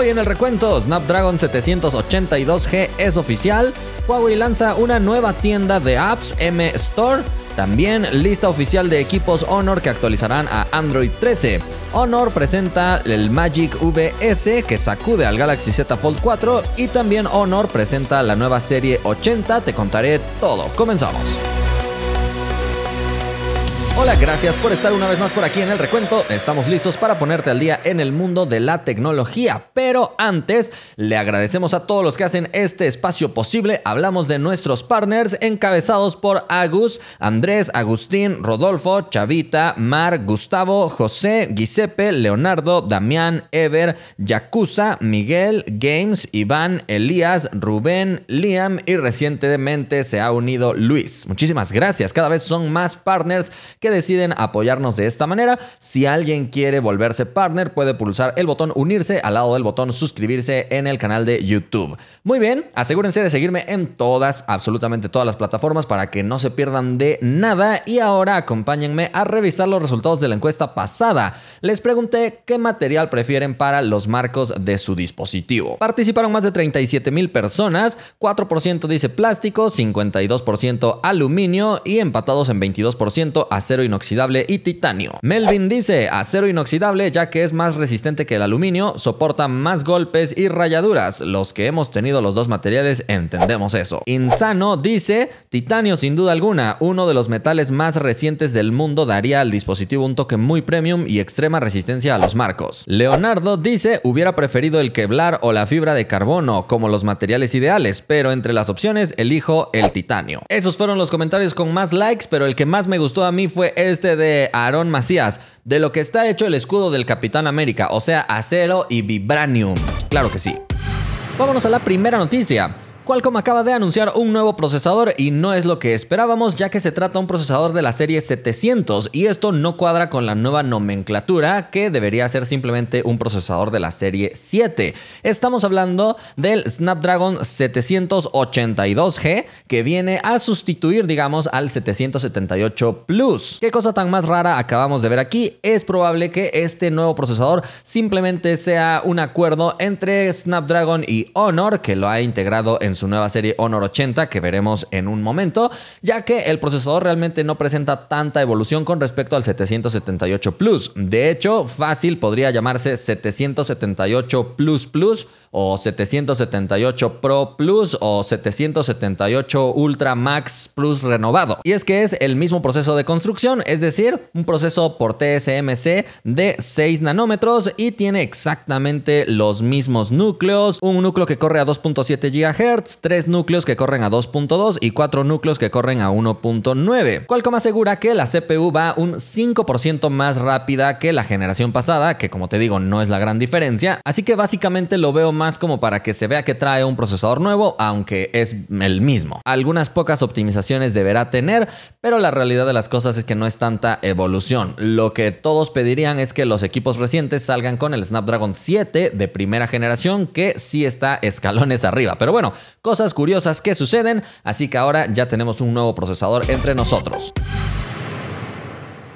Hoy en el recuento, Snapdragon 782G es oficial. Huawei lanza una nueva tienda de apps M Store. También lista oficial de equipos Honor que actualizarán a Android 13. Honor presenta el Magic VS que sacude al Galaxy Z Fold 4 y también Honor presenta la nueva serie 80. Te contaré todo. Comenzamos. Hola, gracias por estar una vez más por aquí en el recuento. Estamos listos para ponerte al día en el mundo de la tecnología. Pero antes, le agradecemos a todos los que hacen este espacio posible. Hablamos de nuestros partners encabezados por Agus, Andrés, Agustín, Rodolfo, Chavita, Mar, Gustavo, José, Giuseppe, Leonardo, Damián, Ever, Yakuza, Miguel, Games, Iván, Elías, Rubén, Liam y recientemente se ha unido Luis. Muchísimas gracias. Cada vez son más partners que deciden apoyarnos de esta manera. Si alguien quiere volverse partner, puede pulsar el botón unirse al lado del botón suscribirse en el canal de YouTube. Muy bien, asegúrense de seguirme en todas, absolutamente todas las plataformas para que no se pierdan de nada. Y ahora acompáñenme a revisar los resultados de la encuesta pasada. Les pregunté qué material prefieren para los marcos de su dispositivo. Participaron más de 37 mil personas, 4% dice plástico, 52% aluminio y empatados en 22% acero inoxidable y titanio. Melvin dice acero inoxidable ya que es más resistente que el aluminio, soporta más golpes y rayaduras. Los que hemos tenido los dos materiales entendemos eso. Insano dice titanio sin duda alguna, uno de los metales más recientes del mundo daría al dispositivo un toque muy premium y extrema resistencia a los marcos. Leonardo dice hubiera preferido el Kevlar o la fibra de carbono como los materiales ideales, pero entre las opciones elijo el titanio. Esos fueron los comentarios con más likes, pero el que más me gustó a mí fue este de Aaron Macías, de lo que está hecho el escudo del Capitán América, o sea, acero y vibranium. Claro que sí. Vámonos a la primera noticia. Qualcomm acaba de anunciar un nuevo procesador y no es lo que esperábamos ya que se trata un procesador de la serie 700 y esto no cuadra con la nueva nomenclatura que debería ser simplemente un procesador de la serie 7. Estamos hablando del Snapdragon 782G que viene a sustituir digamos al 778 Plus. ¿Qué cosa tan más rara acabamos de ver aquí? Es probable que este nuevo procesador simplemente sea un acuerdo entre Snapdragon y Honor que lo ha integrado en su nueva serie Honor 80 que veremos en un momento, ya que el procesador realmente no presenta tanta evolución con respecto al 778 Plus. De hecho, fácil podría llamarse 778 Plus Plus o 778 Pro Plus o 778 Ultra Max Plus renovado. Y es que es el mismo proceso de construcción, es decir, un proceso por TSMC de 6 nanómetros y tiene exactamente los mismos núcleos, un núcleo que corre a 2.7 GHz, tres núcleos que corren a 2.2 y cuatro núcleos que corren a 1.9. Qualcomm asegura que la CPU va un 5% más rápida que la generación pasada, que como te digo no es la gran diferencia, así que básicamente lo veo más como para que se vea que trae un procesador nuevo, aunque es el mismo. Algunas pocas optimizaciones deberá tener, pero la realidad de las cosas es que no es tanta evolución. Lo que todos pedirían es que los equipos recientes salgan con el Snapdragon 7 de primera generación, que sí está escalones arriba. Pero bueno, cosas curiosas que suceden, así que ahora ya tenemos un nuevo procesador entre nosotros.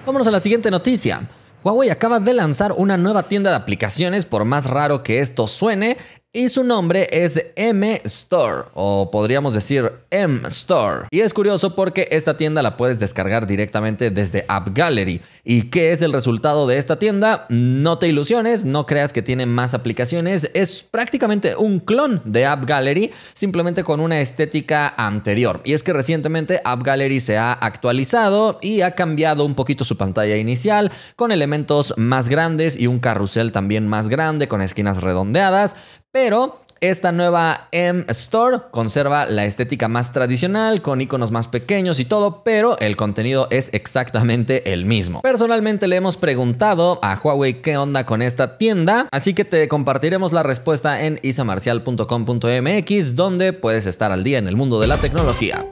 Vámonos a la siguiente noticia. Huawei acaba de lanzar una nueva tienda de aplicaciones, por más raro que esto suene, y su nombre es M Store o podríamos decir M Store. Y es curioso porque esta tienda la puedes descargar directamente desde App Gallery. ¿Y qué es el resultado de esta tienda? No te ilusiones, no creas que tiene más aplicaciones, es prácticamente un clon de App Gallery, simplemente con una estética anterior. Y es que recientemente App Gallery se ha actualizado y ha cambiado un poquito su pantalla inicial con elementos más grandes y un carrusel también más grande con esquinas redondeadas, pero esta nueva M Store conserva la estética más tradicional, con iconos más pequeños y todo, pero el contenido es exactamente el mismo. Personalmente le hemos preguntado a Huawei qué onda con esta tienda, así que te compartiremos la respuesta en isamarcial.com.mx, donde puedes estar al día en el mundo de la tecnología.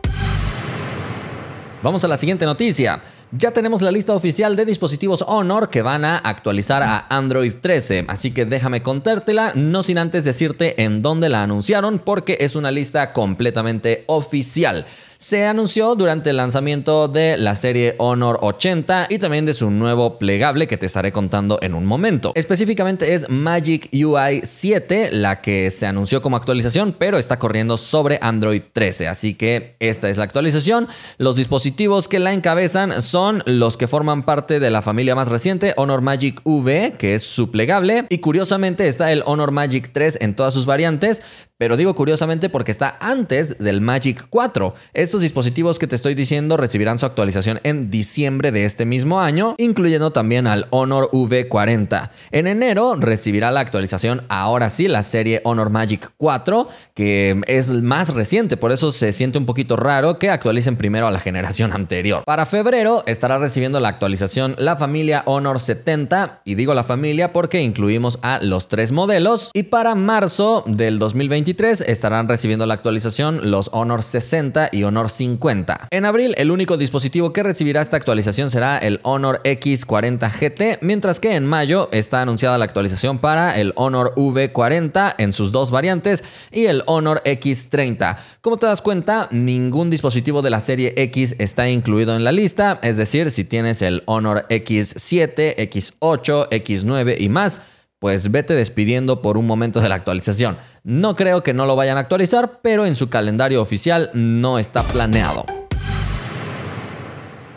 Vamos a la siguiente noticia. Ya tenemos la lista oficial de dispositivos Honor que van a actualizar a Android 13, así que déjame contártela, no sin antes decirte en dónde la anunciaron porque es una lista completamente oficial. Se anunció durante el lanzamiento de la serie Honor 80 y también de su nuevo plegable que te estaré contando en un momento. Específicamente es Magic UI 7 la que se anunció como actualización, pero está corriendo sobre Android 13, así que esta es la actualización. Los dispositivos que la encabezan son los que forman parte de la familia más reciente, Honor Magic V, que es su plegable, y curiosamente está el Honor Magic 3 en todas sus variantes, pero digo curiosamente porque está antes del Magic 4. Estos dispositivos que te estoy diciendo recibirán su actualización en diciembre de este mismo año, incluyendo también al Honor V40. En enero recibirá la actualización, ahora sí, la serie Honor Magic 4, que es más reciente, por eso se siente un poquito raro que actualicen primero a la generación anterior. Para febrero estará recibiendo la actualización la familia Honor 70, y digo la familia porque incluimos a los tres modelos, y para marzo del 2023 estarán recibiendo la actualización los Honor 60 y Honor 50. En abril, el único dispositivo que recibirá esta actualización será el Honor X40 GT, mientras que en mayo está anunciada la actualización para el Honor V40 en sus dos variantes y el Honor X30. Como te das cuenta, ningún dispositivo de la serie X está incluido en la lista, es decir, si tienes el Honor X7, X8, X9 y más, pues vete despidiendo por un momento de la actualización. No creo que no lo vayan a actualizar, pero en su calendario oficial no está planeado.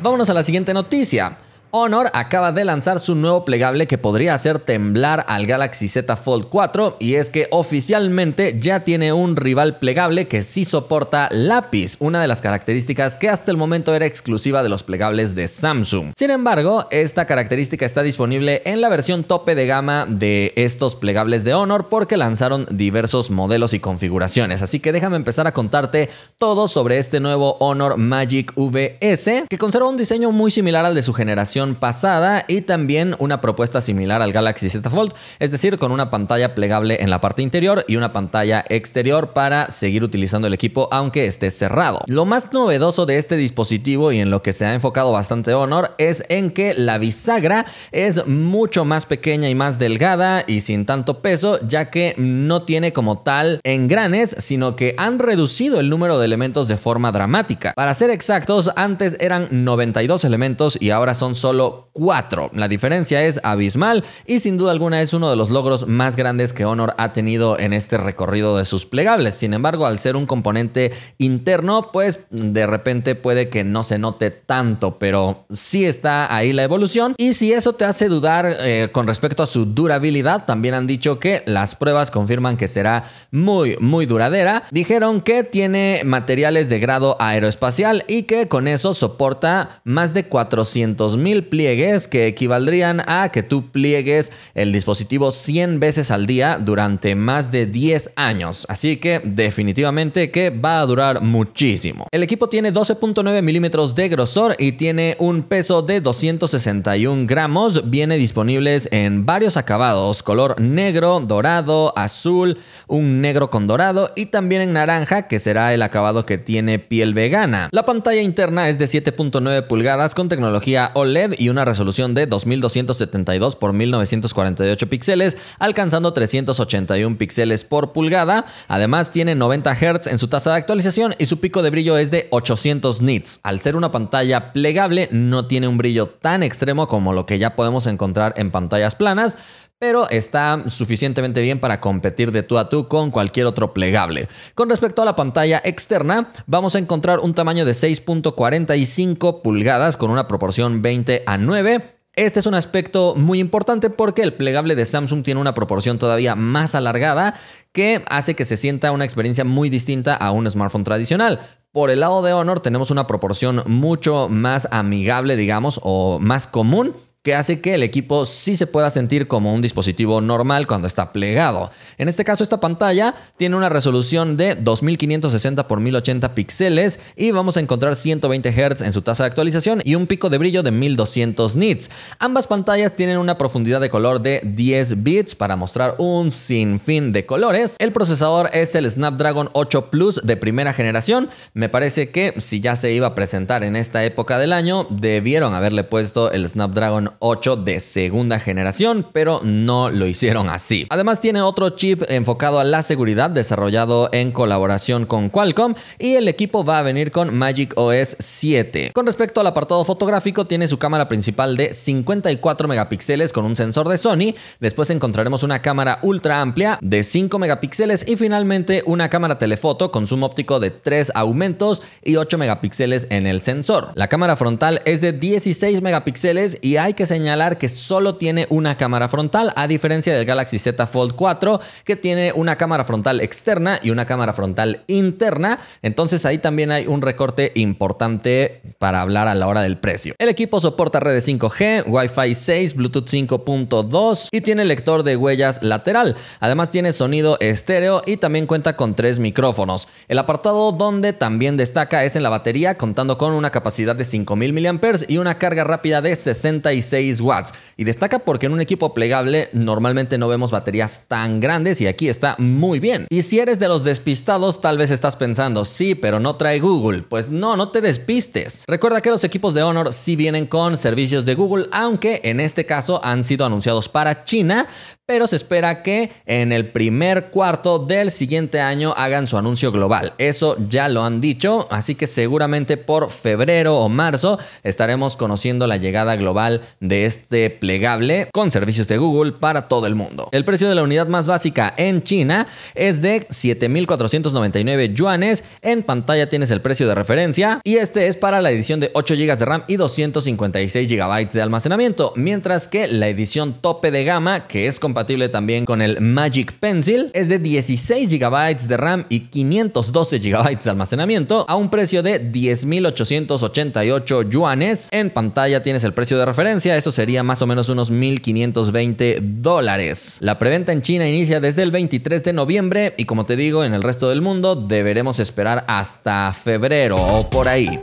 Vámonos a la siguiente noticia. Honor acaba de lanzar su nuevo plegable que podría hacer temblar al Galaxy Z Fold 4 y es que oficialmente ya tiene un rival plegable que sí soporta lápiz, una de las características que hasta el momento era exclusiva de los plegables de Samsung. Sin embargo, esta característica está disponible en la versión tope de gama de estos plegables de Honor porque lanzaron diversos modelos y configuraciones, así que déjame empezar a contarte todo sobre este nuevo Honor Magic VS que conserva un diseño muy similar al de su generación pasada y también una propuesta similar al Galaxy Z Fold, es decir, con una pantalla plegable en la parte interior y una pantalla exterior para seguir utilizando el equipo aunque esté cerrado. Lo más novedoso de este dispositivo y en lo que se ha enfocado bastante Honor es en que la bisagra es mucho más pequeña y más delgada y sin tanto peso, ya que no tiene como tal engranes, sino que han reducido el número de elementos de forma dramática. Para ser exactos, antes eran 92 elementos y ahora son solo 4. La diferencia es abismal y sin duda alguna es uno de los logros más grandes que Honor ha tenido en este recorrido de sus plegables. Sin embargo, al ser un componente interno, pues de repente puede que no se note tanto, pero sí está ahí la evolución. Y si eso te hace dudar eh, con respecto a su durabilidad, también han dicho que las pruebas confirman que será muy, muy duradera. Dijeron que tiene materiales de grado aeroespacial y que con eso soporta más de 400 mil pliegues que equivaldrían a que tú pliegues el dispositivo 100 veces al día durante más de 10 años. Así que definitivamente que va a durar muchísimo. El equipo tiene 12.9 milímetros de grosor y tiene un peso de 261 gramos. Viene disponibles en varios acabados, color negro, dorado, azul, un negro con dorado y también en naranja que será el acabado que tiene piel vegana. La pantalla interna es de 7.9 pulgadas con tecnología OLED y una resolución de 2272 por 1948 píxeles, alcanzando 381 píxeles por pulgada. Además, tiene 90 Hz en su tasa de actualización y su pico de brillo es de 800 nits. Al ser una pantalla plegable, no tiene un brillo tan extremo como lo que ya podemos encontrar en pantallas planas, pero está suficientemente bien para competir de tú a tú con cualquier otro plegable. Con respecto a la pantalla externa, vamos a encontrar un tamaño de 6.45 pulgadas con una proporción 20 a 9. Este es un aspecto muy importante porque el plegable de Samsung tiene una proporción todavía más alargada que hace que se sienta una experiencia muy distinta a un smartphone tradicional. Por el lado de Honor tenemos una proporción mucho más amigable, digamos, o más común que hace que el equipo sí se pueda sentir como un dispositivo normal cuando está plegado. En este caso, esta pantalla tiene una resolución de 2560 x 1080 píxeles y vamos a encontrar 120 Hz en su tasa de actualización y un pico de brillo de 1200 nits. Ambas pantallas tienen una profundidad de color de 10 bits para mostrar un sinfín de colores. El procesador es el Snapdragon 8 Plus de primera generación. Me parece que si ya se iba a presentar en esta época del año, debieron haberle puesto el Snapdragon 8 de segunda generación, pero no lo hicieron así. Además tiene otro chip enfocado a la seguridad desarrollado en colaboración con Qualcomm y el equipo va a venir con Magic OS 7. Con respecto al apartado fotográfico, tiene su cámara principal de 54 megapíxeles con un sensor de Sony, después encontraremos una cámara ultra amplia de 5 megapíxeles y finalmente una cámara telefoto con zoom óptico de 3 aumentos y 8 megapíxeles en el sensor. La cámara frontal es de 16 megapíxeles y hay que señalar que solo tiene una cámara frontal a diferencia del Galaxy Z Fold 4 que tiene una cámara frontal externa y una cámara frontal interna. Entonces ahí también hay un recorte importante para hablar a la hora del precio. El equipo soporta redes 5G, Wi-Fi 6, Bluetooth 5.2 y tiene lector de huellas lateral. Además tiene sonido estéreo y también cuenta con tres micrófonos. El apartado donde también destaca es en la batería contando con una capacidad de 5000 mAh y una carga rápida de 66 Y destaca porque en un equipo plegable normalmente no vemos baterías tan grandes y aquí está muy bien. Y si eres de los despistados tal vez estás pensando, sí, pero no trae Google. Pues no, no te despistes. Recuerda que los equipos de Honor sí vienen con servicios de Google, aunque en este caso han sido anunciados para China, pero se espera que en el primer cuarto del siguiente año hagan su anuncio global. Eso ya lo han dicho, así que seguramente por febrero o marzo estaremos conociendo la llegada global de este plegable con servicios de Google para todo el mundo. El precio de la unidad más básica en China es de 7.499 yuanes. En pantalla tienes el precio de referencia y este es para la edición de 8 GB de RAM y 256 GB de almacenamiento, mientras que la edición tope de gama, que es compatible también con el Magic Pencil, es de 16 GB de RAM y 512 GB de almacenamiento a un precio de 10.888 yuanes. En pantalla tienes el precio de referencia, eso sería más o menos unos 1.520 dólares. La preventa en China inicia desde el 23 de noviembre y como te digo, en el resto del mundo deberemos esperar hasta febrero o por ahí.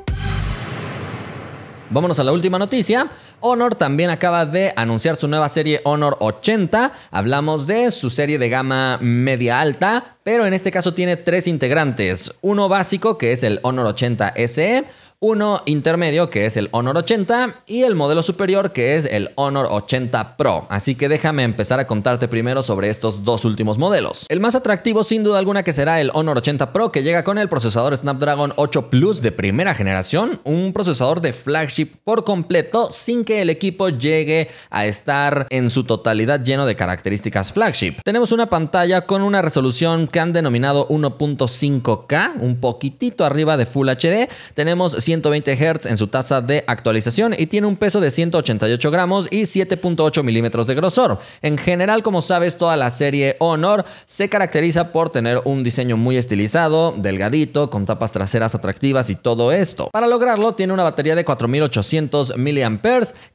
Vámonos a la última noticia. Honor también acaba de anunciar su nueva serie Honor 80. Hablamos de su serie de gama media alta, pero en este caso tiene tres integrantes. Uno básico que es el Honor 80 SE uno intermedio que es el Honor 80 y el modelo superior que es el Honor 80 Pro. Así que déjame empezar a contarte primero sobre estos dos últimos modelos. El más atractivo sin duda alguna que será el Honor 80 Pro que llega con el procesador Snapdragon 8 Plus de primera generación, un procesador de flagship por completo sin que el equipo llegue a estar en su totalidad lleno de características flagship. Tenemos una pantalla con una resolución que han denominado 1.5K, un poquitito arriba de Full HD. Tenemos 120 Hz en su tasa de actualización y tiene un peso de 188 gramos y 7.8 milímetros de grosor. En general, como sabes, toda la serie Honor se caracteriza por tener un diseño muy estilizado, delgadito, con tapas traseras atractivas y todo esto. Para lograrlo, tiene una batería de 4800 mAh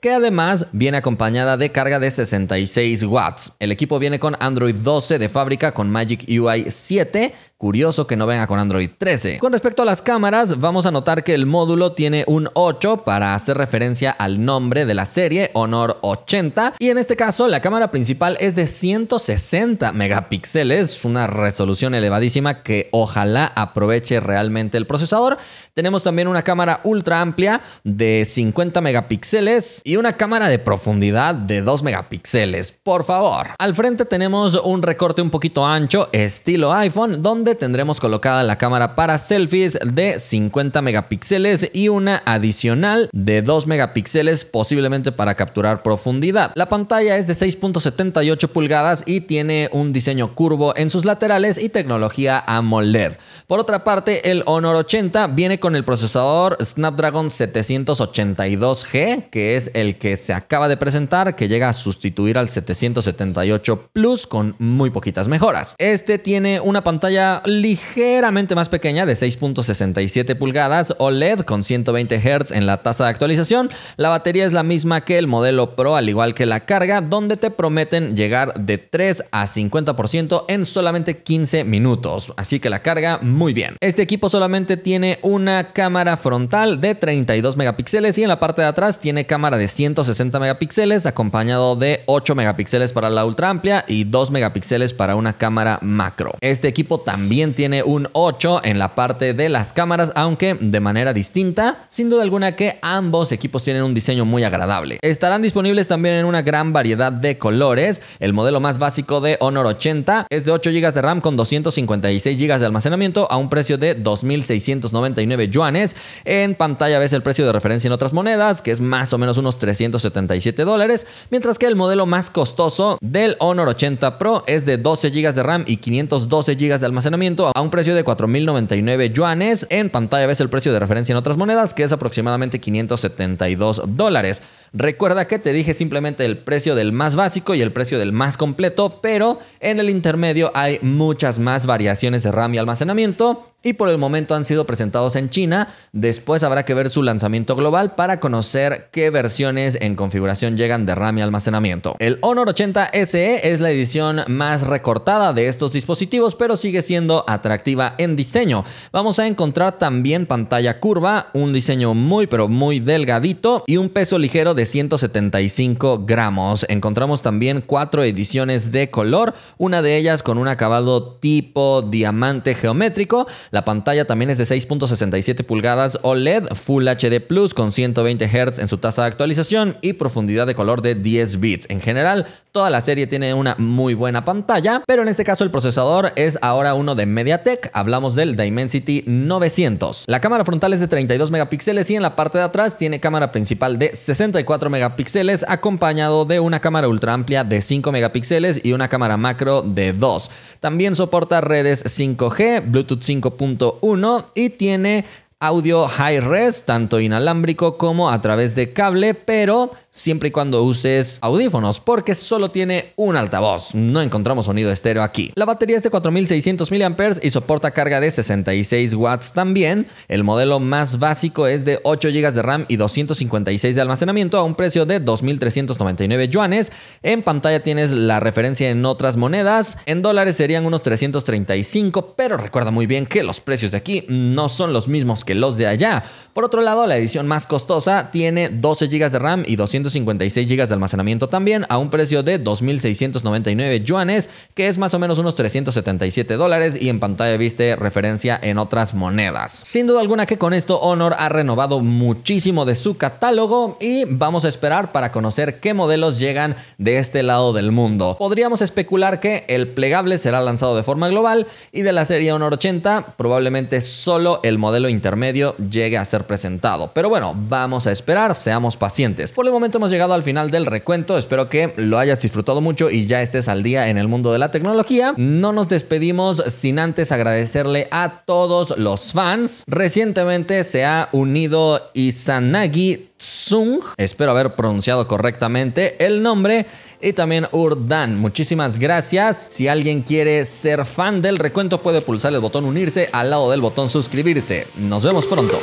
que además viene acompañada de carga de 66 watts. El equipo viene con Android 12 de fábrica con Magic UI 7 Curioso que no venga con Android 13. Con respecto a las cámaras, vamos a notar que el módulo tiene un 8 para hacer referencia al nombre de la serie, Honor 80. Y en este caso, la cámara principal es de 160 megapíxeles, una resolución elevadísima que ojalá aproveche realmente el procesador. Tenemos también una cámara ultra amplia de 50 megapíxeles y una cámara de profundidad de 2 megapíxeles. Por favor. Al frente tenemos un recorte un poquito ancho, estilo iPhone, donde tendremos colocada la cámara para selfies de 50 megapíxeles y una adicional de 2 megapíxeles posiblemente para capturar profundidad. La pantalla es de 6.78 pulgadas y tiene un diseño curvo en sus laterales y tecnología AMOLED. Por otra parte, el Honor 80 viene con el procesador Snapdragon 782G, que es el que se acaba de presentar, que llega a sustituir al 778 Plus con muy poquitas mejoras. Este tiene una pantalla ligeramente más pequeña de 6.67 pulgadas OLED con 120 Hz en la tasa de actualización. La batería es la misma que el modelo Pro, al igual que la carga, donde te prometen llegar de 3 a 50% en solamente 15 minutos. Así que la carga muy bien. Este equipo solamente tiene una cámara frontal de 32 megapíxeles y en la parte de atrás tiene cámara de 160 megapíxeles acompañado de 8 megapíxeles para la ultra amplia y 2 megapíxeles para una cámara macro. Este equipo también también tiene un 8 en la parte de las cámaras, aunque de manera distinta. Sin duda alguna que ambos equipos tienen un diseño muy agradable. Estarán disponibles también en una gran variedad de colores. El modelo más básico de Honor 80 es de 8 GB de RAM con 256 GB de almacenamiento a un precio de 2.699 yuanes. En pantalla ves el precio de referencia en otras monedas, que es más o menos unos 377 dólares, mientras que el modelo más costoso del Honor 80 Pro es de 12 GB de RAM y 512 GB de almacenamiento a un precio de 4.099 yuanes. En pantalla ves el precio de referencia en otras monedas, que es aproximadamente 572 dólares. Recuerda que te dije simplemente el precio del más básico y el precio del más completo, pero en el intermedio hay muchas más variaciones de RAM y almacenamiento y por el momento han sido presentados en China. Después habrá que ver su lanzamiento global para conocer qué versiones en configuración llegan de RAM y almacenamiento. El Honor 80 SE es la edición más recortada de estos dispositivos, pero sigue siendo atractiva en diseño. Vamos a encontrar también pantalla curva, un diseño muy pero muy delgadito y un peso ligero de 175 gramos. Encontramos también cuatro ediciones de color, una de ellas con un acabado tipo diamante geométrico. La pantalla también es de 6.67 pulgadas OLED Full HD Plus con 120 Hz en su tasa de actualización y profundidad de color de 10 bits. En general, toda la serie tiene una muy buena pantalla, pero en este caso el procesador es ahora uno de MediaTek. Hablamos del Dimensity 900. La cámara frontal es de 32 megapíxeles y en la parte de atrás tiene cámara principal de 64 megapíxeles acompañado de una cámara ultra amplia de 5 megapíxeles y una cámara macro de 2. También soporta redes 5G, Bluetooth 5.1 y tiene audio high res, tanto inalámbrico como a través de cable, pero siempre y cuando uses audífonos, porque solo tiene un altavoz. No encontramos sonido estéreo aquí. La batería es de 4600 mAh y soporta carga de 66 watts también. El modelo más básico es de 8 GB de RAM y 256 de almacenamiento a un precio de 2.399 yuanes. En pantalla tienes la referencia en otras monedas. En dólares serían unos 335, pero recuerda muy bien que los precios de aquí no son los mismos que los de allá. Por otro lado, la edición más costosa tiene 12 GB de RAM y 200 56 GB de almacenamiento también a un precio de 2.699 yuanes, que es más o menos unos 377 dólares y en pantalla viste referencia en otras monedas. Sin duda alguna que con esto Honor ha renovado muchísimo de su catálogo y vamos a esperar para conocer qué modelos llegan de este lado del mundo. Podríamos especular que el plegable será lanzado de forma global y de la serie Honor 80 probablemente solo el modelo intermedio llegue a ser presentado. Pero bueno, vamos a esperar, seamos pacientes. Por el hemos llegado al final del recuento. Espero que lo hayas disfrutado mucho y ya estés al día en el mundo de la tecnología. No nos despedimos sin antes agradecerle a todos los fans. Recientemente se ha unido Izanagi Tsung. Espero haber pronunciado correctamente el nombre. Y también Urdan. Muchísimas gracias. Si alguien quiere ser fan del recuento, puede pulsar el botón unirse al lado del botón suscribirse. Nos vemos pronto.